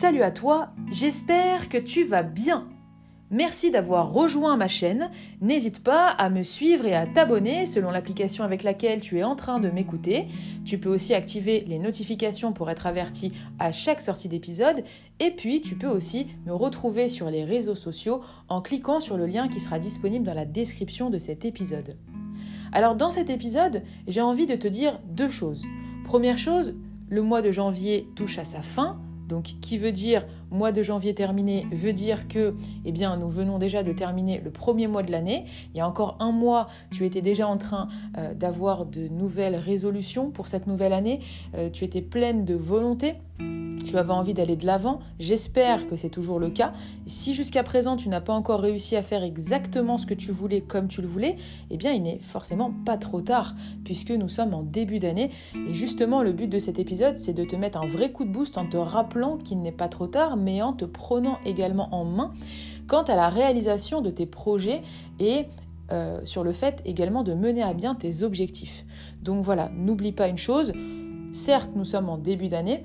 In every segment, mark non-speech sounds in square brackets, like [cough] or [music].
Salut à toi, j'espère que tu vas bien. Merci d'avoir rejoint ma chaîne. N'hésite pas à me suivre et à t'abonner selon l'application avec laquelle tu es en train de m'écouter. Tu peux aussi activer les notifications pour être averti à chaque sortie d'épisode. Et puis, tu peux aussi me retrouver sur les réseaux sociaux en cliquant sur le lien qui sera disponible dans la description de cet épisode. Alors, dans cet épisode, j'ai envie de te dire deux choses. Première chose, le mois de janvier touche à sa fin. Donc, qui veut dire mois de janvier terminé, veut dire que, eh bien, nous venons déjà de terminer le premier mois de l'année. Il y a encore un mois, tu étais déjà en train euh, d'avoir de nouvelles résolutions pour cette nouvelle année. Euh, tu étais pleine de volonté tu avais envie d'aller de l'avant. J'espère que c'est toujours le cas. Si jusqu'à présent tu n'as pas encore réussi à faire exactement ce que tu voulais comme tu le voulais, eh bien il n'est forcément pas trop tard puisque nous sommes en début d'année. Et justement le but de cet épisode c'est de te mettre un vrai coup de boost en te rappelant qu'il n'est pas trop tard mais en te prenant également en main quant à la réalisation de tes projets et euh, sur le fait également de mener à bien tes objectifs. Donc voilà, n'oublie pas une chose, certes nous sommes en début d'année,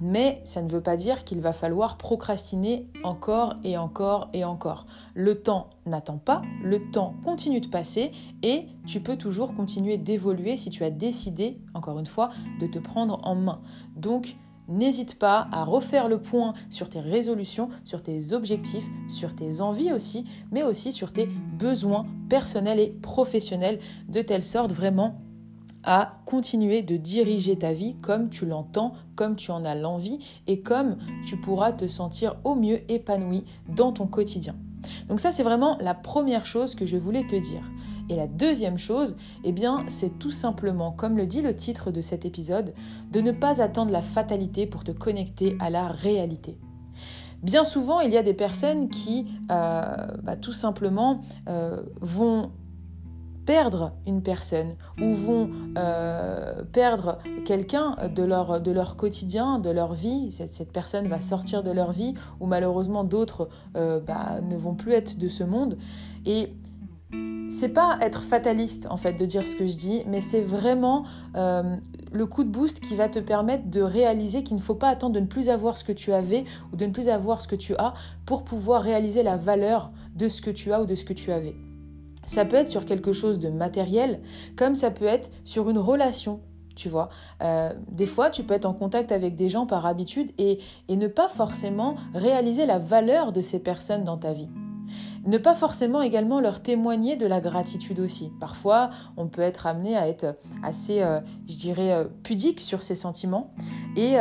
mais ça ne veut pas dire qu'il va falloir procrastiner encore et encore et encore. Le temps n'attend pas, le temps continue de passer et tu peux toujours continuer d'évoluer si tu as décidé, encore une fois, de te prendre en main. Donc, N'hésite pas à refaire le point sur tes résolutions, sur tes objectifs, sur tes envies aussi, mais aussi sur tes besoins personnels et professionnels, de telle sorte vraiment à continuer de diriger ta vie comme tu l'entends, comme tu en as l'envie et comme tu pourras te sentir au mieux épanoui dans ton quotidien. Donc ça c'est vraiment la première chose que je voulais te dire. Et la deuxième chose, eh bien, c'est tout simplement, comme le dit le titre de cet épisode, de ne pas attendre la fatalité pour te connecter à la réalité. Bien souvent, il y a des personnes qui, euh, bah, tout simplement, euh, vont perdre une personne ou vont euh, perdre quelqu'un de leur, quotidien, de leur vie. Cette, cette, personne va sortir de leur vie ou malheureusement d'autres euh, bah, ne vont plus être de ce monde. Et c'est pas être fataliste en fait de dire ce que je dis, mais c'est vraiment euh, le coup de boost qui va te permettre de réaliser qu'il ne faut pas attendre de ne plus avoir ce que tu avais ou de ne plus avoir ce que tu as pour pouvoir réaliser la valeur de ce que tu as ou de ce que tu avais. Ça peut être sur quelque chose de matériel, comme ça peut être sur une relation tu vois. Euh, des fois, tu peux être en contact avec des gens par habitude et, ne pas forcément réaliser la valeur de ces personnes dans ta vie. Ne pas forcément également leur témoigner de la gratitude aussi. Parfois, on peut être amené à être assez, euh, je dirais, euh, pudique sur ses sentiments et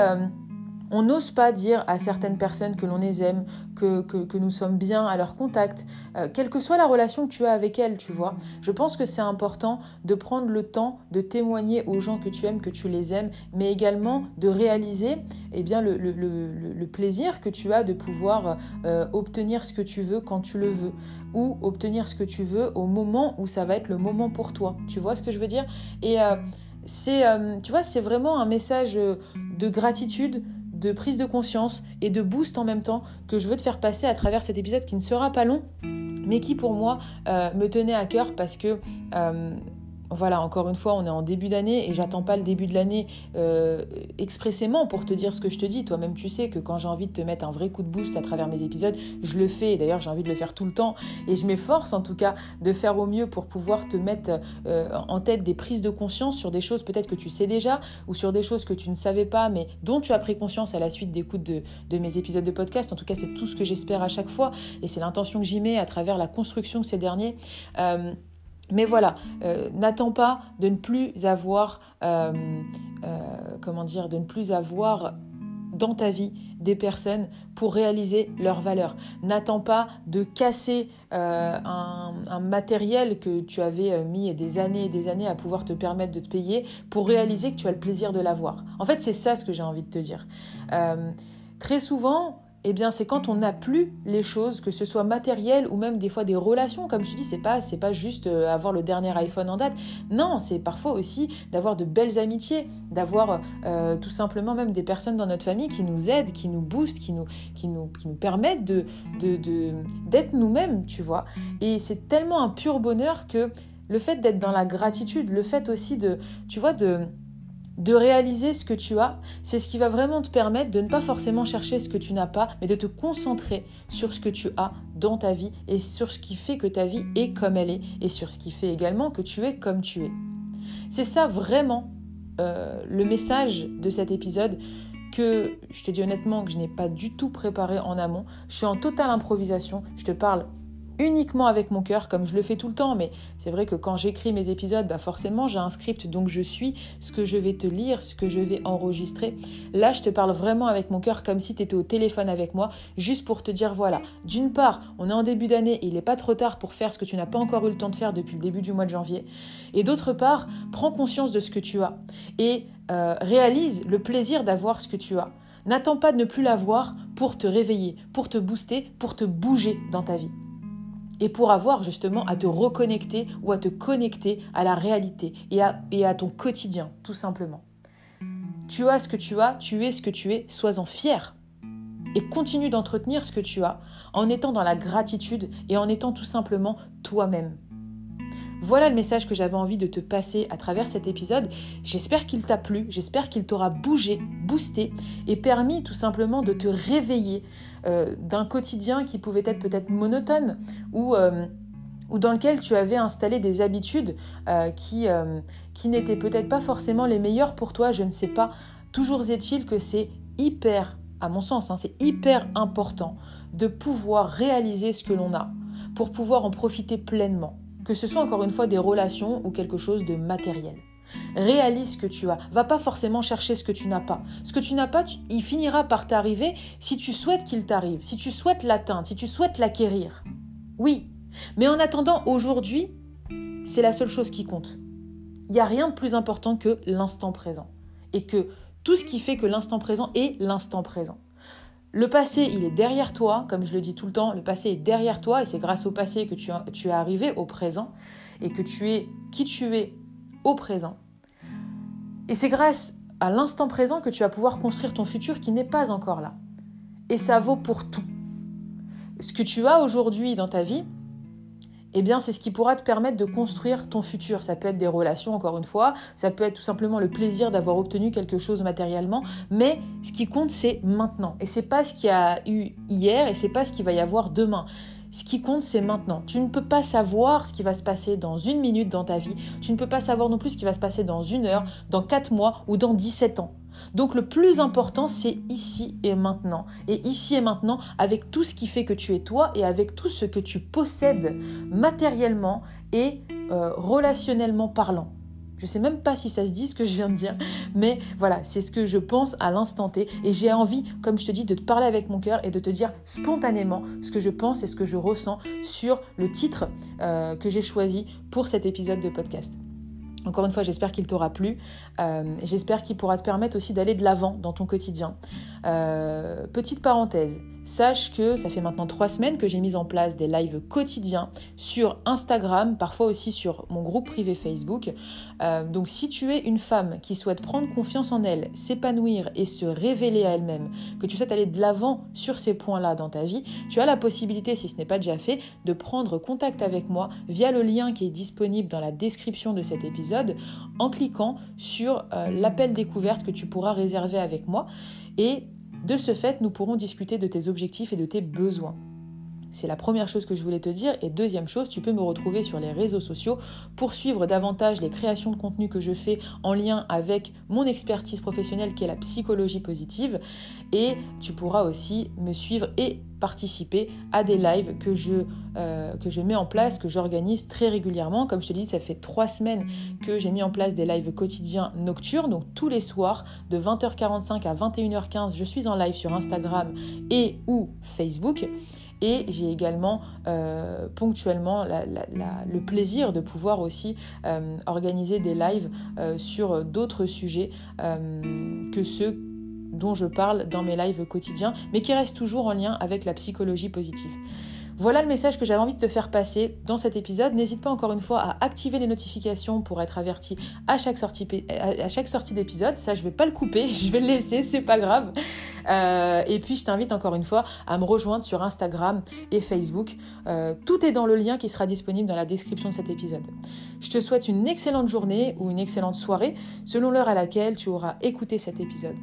on n'ose pas dire à certaines personnes que l'on les aime, que, que, nous sommes bien à leur contact, euh, quelle que soit la relation que tu as avec elles, tu vois. Je pense que c'est important de prendre le temps de témoigner aux gens que tu aimes, que tu les aimes, mais également de réaliser eh bien, le, plaisir que tu as de pouvoir euh, obtenir ce que tu veux quand tu le veux, ou obtenir ce que tu veux au moment où ça va être le moment pour toi. Tu vois ce que je veux dire? Et euh, c'est, c'est vraiment un message de gratitude, de prise de conscience et de boost en même temps que je veux te faire passer à travers cet épisode qui ne sera pas long, mais qui pour moi euh, me tenait à cœur parce que euh, voilà, encore une fois, on est en début d'année et j'attends pas le début de l'année euh, expressément pour te dire ce que je te dis. Toi-même, tu sais que quand j'ai envie de te mettre un vrai coup de boost à travers mes épisodes, je le fais. D'ailleurs, j'ai envie de le faire tout le temps et je m'efforce en tout cas de faire au mieux pour pouvoir te mettre euh, en tête des prises de conscience sur des choses peut-être que tu sais déjà ou sur des choses que tu ne savais pas mais dont tu as pris conscience à la suite d'écoute de, de mes épisodes de podcast. En tout cas, c'est tout ce que j'espère à chaque fois et c'est l'intention que j'y mets à travers la construction de ces derniers. Euh, mais voilà, euh, n'attends pas de ne plus avoir, euh, euh, comment dire, de ne plus avoir dans ta vie des personnes pour réaliser leurs valeurs. N'attends pas de casser un, un, matériel que tu avais mis des années et des années à pouvoir te permettre de te payer pour réaliser que tu as le plaisir de l'avoir. En fait, c'est ça ce que j'ai envie de te dire. très souvent, eh bien c'est quand on n'a plus les choses, que ce soit matériel ou même des fois des relations, comme je dis, c'est pas c'est pas juste euh, avoir le dernier iPhone en date. Non, c'est parfois aussi d'avoir de belles amitiés, d'avoir euh, tout simplement même des personnes dans notre famille qui nous aident, qui nous boostent, qui nous qui nous qui nous permettent de d'être nous-mêmes, tu vois. Et c'est tellement un pur bonheur que le fait d'être dans la gratitude, le fait aussi de tu vois de de réaliser ce que tu as, c'est ce qui va vraiment te permettre de ne pas forcément chercher ce que tu n'as pas, mais de te concentrer sur ce que tu as dans ta vie et sur ce qui fait que ta vie est comme elle est et sur ce qui fait également que tu es comme tu es. C'est ça vraiment euh, le message de cet épisode que je te dis honnêtement que je n'ai pas du tout préparé en amont. Je suis en totale improvisation. Je te parle uniquement avec mon cœur, comme je le fais tout le temps. Mais c'est vrai que quand j'écris mes épisodes, bah forcément j'ai un script, donc je suis ce que je vais te lire, ce que je vais enregistrer. Là, je te parle vraiment avec mon cœur, comme si tu étais au téléphone avec moi, juste pour te dire voilà, d'une part, on est en début d'année et il n'est pas trop tard pour faire ce que tu n'as pas encore eu le temps de faire depuis le début du mois de janvier. Et d'autre part, prends conscience de ce que tu as et euh, réalise le plaisir d'avoir ce que tu as. N'attends pas de ne plus l'avoir pour te réveiller, pour te booster, pour te bouger dans ta vie et pour avoir justement à te reconnecter ou à te connecter à la réalité et à, ton quotidien, tout simplement. Tu as ce que tu as, tu es ce que tu es, sois-en fier. Et continue d'entretenir ce que tu as en étant dans la gratitude et en étant tout simplement toi-même. Voilà le message que j'avais envie de te passer à travers cet épisode. J'espère qu'il t'a plu, j'espère qu'il t'aura bougé, boosté et permis tout simplement de te réveiller euh, d'un quotidien qui pouvait être peut-être monotone ou, euh, dans lequel tu avais installé des habitudes euh, qui, qui n'étaient peut-être pas forcément les meilleures pour toi, je ne sais pas. Toujours est-il que c'est hyper, à mon sens, hein, c'est hyper important de pouvoir réaliser ce que l'on a pour pouvoir en profiter pleinement que ce soit encore une fois des relations ou quelque chose de matériel. Réalise ce que tu as. Va pas forcément chercher ce que tu n'as pas. Ce que tu n'as pas, il finira par t'arriver si tu souhaites qu'il t'arrive, si tu souhaites l'atteindre, si tu souhaites l'acquérir. Oui. Mais en attendant, aujourd'hui, c'est la seule chose qui compte. Il n'y a rien de plus important que l'instant présent. Et que tout ce qui fait que l'instant présent est l'instant présent. Le passé, il est derrière toi, comme je le dis tout le temps, le passé est derrière toi et c'est grâce au passé que tu, es arrivé au présent et que tu es qui tu es au présent. Et c'est grâce à l'instant présent que tu vas pouvoir construire ton futur qui n'est pas encore là. Et ça vaut pour tout. Ce que tu as aujourd'hui dans ta vie, eh bien, c'est ce qui pourra te permettre de construire ton futur. Ça peut être des relations, encore une fois, ça peut être tout simplement le plaisir d'avoir obtenu quelque chose matériellement, mais ce qui compte, c'est maintenant. Et c'est pas ce qu'il y a eu hier et c'est pas ce qu'il va y avoir demain. Ce qui compte, c'est maintenant. Tu ne peux pas savoir ce qui va se passer dans une minute dans ta vie. Tu ne peux pas savoir non plus ce qui va se passer dans une heure, dans quatre mois ou dans 17 ans. Donc le plus important, c'est ici et maintenant. Et ici et maintenant, avec tout ce qui fait que tu es toi et avec tout ce que tu possèdes matériellement et euh, relationnellement parlant. Je ne sais même pas si ça se dit ce que je viens de dire, [laughs] mais voilà, c'est ce que je pense à l'instant T. Et j'ai envie, comme je te dis, de te parler avec mon cœur et de te dire spontanément ce que je pense et ce que je ressens sur le titre euh, que j'ai choisi pour cet épisode de podcast. Encore une fois, j'espère qu'il t'aura plu. Euh, j'espère qu'il pourra te permettre aussi d'aller de l'avant dans ton quotidien. Euh, petite parenthèse, sache que ça fait maintenant trois semaines que j'ai mis en place des lives quotidiens sur Instagram, parfois aussi sur mon groupe privé Facebook. Euh, donc si tu es une femme qui souhaite prendre confiance en elle, s'épanouir et se révéler à elle-même, que tu souhaites aller de l'avant sur ces points-là dans ta vie, tu as la possibilité, si ce n'est pas déjà fait, de prendre contact avec moi via le lien qui est disponible dans la description de cet épisode en cliquant sur euh, l'appel découverte que tu pourras réserver avec moi. Et de ce fait, nous pourrons discuter de tes objectifs et de tes besoins. C'est la première chose que je voulais te dire. Et deuxième chose, tu peux me retrouver sur les réseaux sociaux pour suivre davantage les créations de contenu que je fais en lien avec mon expertise professionnelle qui est la psychologie positive. Et tu pourras aussi me suivre et participer à des lives que je, euh, que je mets en place, que j'organise très régulièrement. Comme je te dis, ça fait trois semaines que j'ai mis en place des lives quotidiens nocturnes. Donc tous les soirs, de 20h45 à 21h15, je suis en live sur Instagram et ou Facebook. Et j'ai également euh, ponctuellement le plaisir de pouvoir aussi euh, organiser des lives euh, sur d'autres sujets que ceux dont je parle dans mes lives quotidiens, mais qui restent toujours en lien avec la psychologie positive. Voilà le message que j'avais envie de te faire passer dans cet épisode. N'hésite pas encore une fois à activer les notifications pour être averti à chaque sortie, à chaque sortie d'épisode. Ça, je vais pas le couper, [laughs] je vais le laisser, c'est pas grave. Euh, et puis, je t'invite encore une fois à me rejoindre sur Instagram et Facebook. Euh, tout est dans le lien qui sera disponible dans la description de cet épisode. Je te souhaite une excellente journée ou une excellente soirée selon l'heure à laquelle tu auras écouté cet épisode.